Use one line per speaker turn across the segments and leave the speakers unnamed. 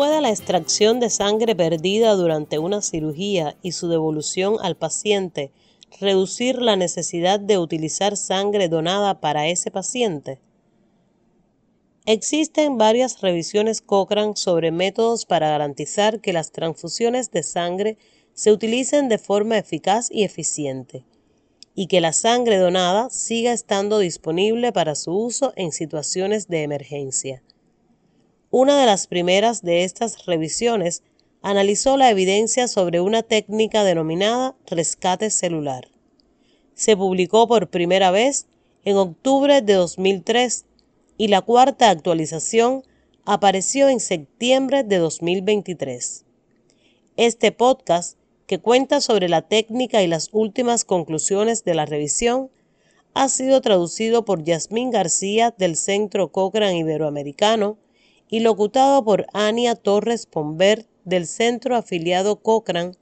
¿Puede la extracción de sangre perdida durante una cirugía y su devolución al paciente reducir la necesidad de utilizar sangre donada para ese paciente? Existen varias revisiones Cochrane sobre métodos para garantizar que las transfusiones de sangre se utilicen de forma eficaz y eficiente y que la sangre donada siga estando disponible para su uso en situaciones de emergencia. Una de las primeras de estas revisiones analizó la evidencia sobre una técnica denominada rescate celular. Se publicó por primera vez en octubre de 2003 y la cuarta actualización apareció en septiembre de 2023. Este podcast, que cuenta sobre la técnica y las últimas conclusiones de la revisión, ha sido traducido por Yasmín García del Centro Cochrane Iberoamericano y locutado por Ania Torres Pomber del Centro Afiliado Cochrane,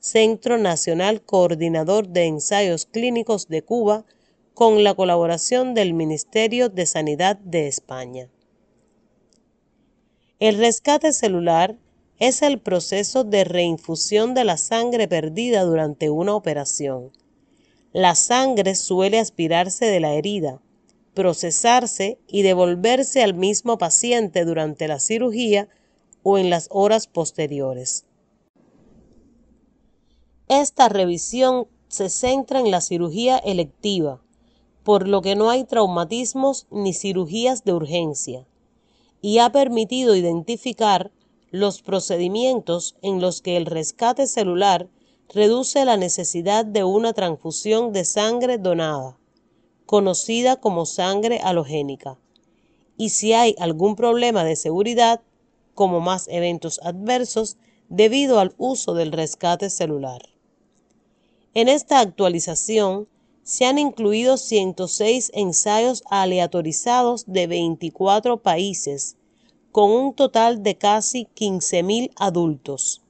Centro Nacional Coordinador de Ensayos Clínicos de Cuba, con la colaboración del Ministerio de Sanidad de España. El rescate celular es el proceso de reinfusión de la sangre perdida durante una operación. La sangre suele aspirarse de la herida, procesarse y devolverse al mismo paciente durante la cirugía o en las horas posteriores. Esta revisión se centra en la cirugía electiva, por lo que no hay traumatismos ni cirugías de urgencia, y ha permitido identificar los procedimientos en los que el rescate celular reduce la necesidad de una transfusión de sangre donada conocida como sangre halogénica. Y si hay algún problema de seguridad, como más eventos adversos, debido al uso del rescate celular. En esta actualización se han incluido 106 ensayos aleatorizados de 24 países, con un total de casi 15.000 adultos.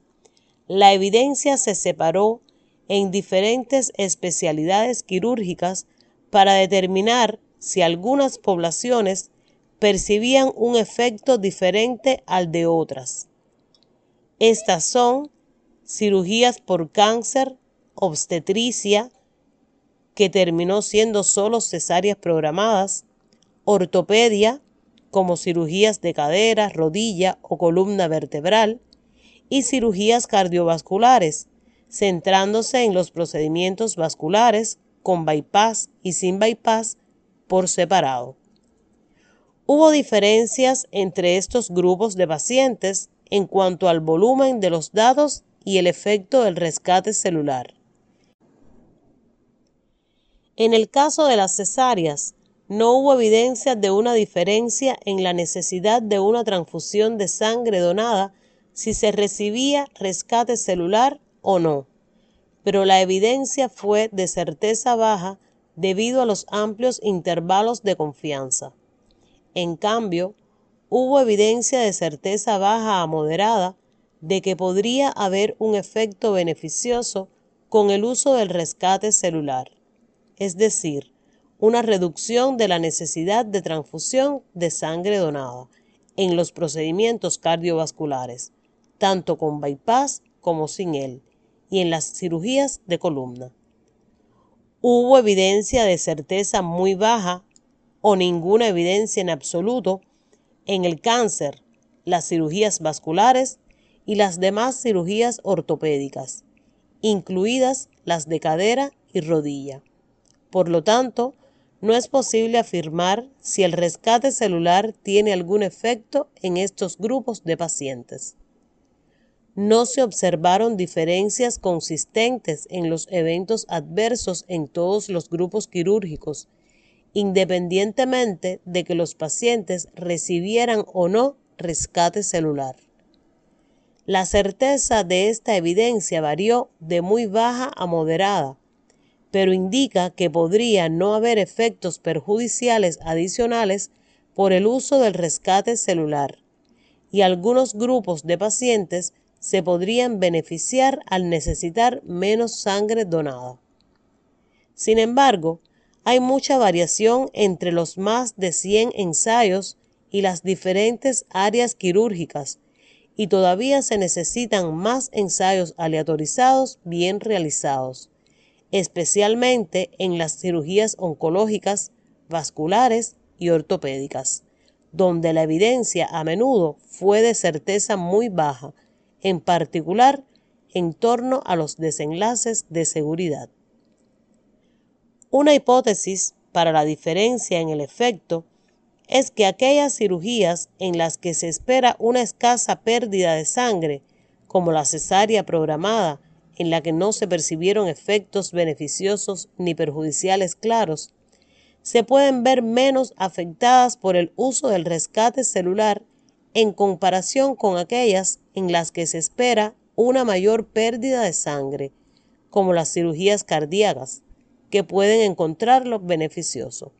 La evidencia se separó en diferentes especialidades quirúrgicas para determinar si algunas poblaciones percibían un efecto diferente al de otras. Estas son cirugías por cáncer, obstetricia, que terminó siendo solo cesáreas programadas, ortopedia, como cirugías de cadera, rodilla o columna vertebral, y cirugías cardiovasculares, centrándose en los procedimientos vasculares con bypass y sin bypass por separado. Hubo diferencias entre estos grupos de pacientes en cuanto al volumen de los datos y el efecto del rescate celular. En el caso de las cesáreas, no hubo evidencia de una diferencia en la necesidad de una transfusión de sangre donada si se recibía rescate celular o no pero la evidencia fue de certeza baja debido a los amplios intervalos de confianza. En cambio, hubo evidencia de certeza baja a moderada de que podría haber un efecto beneficioso con el uso del rescate celular, es decir, una reducción de la necesidad de transfusión de sangre donada en los procedimientos cardiovasculares, tanto con bypass como sin él, y en las cirugías de columna. Hubo evidencia de certeza muy baja o ninguna evidencia en absoluto en el cáncer, las cirugías vasculares y las demás cirugías ortopédicas, incluidas las de cadera y rodilla. Por lo tanto, no es posible afirmar si el rescate celular tiene algún efecto en estos grupos de pacientes no se observaron diferencias consistentes en los eventos adversos en todos los grupos quirúrgicos, independientemente de que los pacientes recibieran o no rescate celular. La certeza de esta evidencia varió de muy baja a moderada, pero indica que podría no haber efectos perjudiciales adicionales por el uso del rescate celular, y algunos grupos de pacientes se podrían beneficiar al necesitar menos sangre donada. Sin embargo, hay mucha variación entre los más de 100 ensayos y las diferentes áreas quirúrgicas, y todavía se necesitan más ensayos aleatorizados bien realizados, especialmente en las cirugías oncológicas, vasculares y ortopédicas, donde la evidencia a menudo fue de certeza muy baja, en particular en torno a los desenlaces de seguridad. Una hipótesis para la diferencia en el efecto es que aquellas cirugías en las que se espera una escasa pérdida de sangre, como la cesárea programada, en la que no se percibieron efectos beneficiosos ni perjudiciales claros, se pueden ver menos afectadas por el uso del rescate celular en comparación con aquellas en las que se espera una mayor pérdida de sangre, como las cirugías cardíacas, que pueden encontrarlo beneficioso.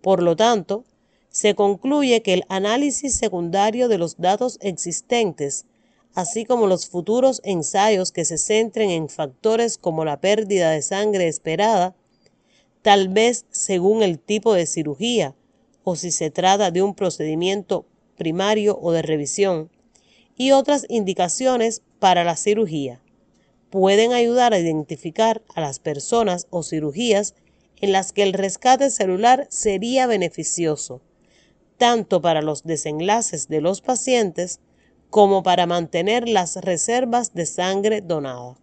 Por lo tanto, se concluye que el análisis secundario de los datos existentes, así como los futuros ensayos que se centren en factores como la pérdida de sangre esperada, tal vez según el tipo de cirugía o si se trata de un procedimiento primario o de revisión, y otras indicaciones para la cirugía. Pueden ayudar a identificar a las personas o cirugías en las que el rescate celular sería beneficioso, tanto para los desenlaces de los pacientes como para mantener las reservas de sangre donada.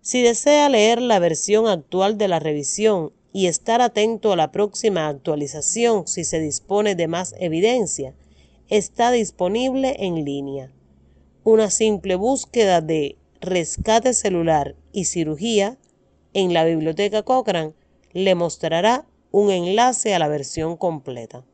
Si desea leer la versión actual de la revisión y estar atento a la próxima actualización si se dispone de más evidencia, está disponible en línea una simple búsqueda de rescate celular y cirugía en la biblioteca Cochrane le mostrará un enlace a la versión completa.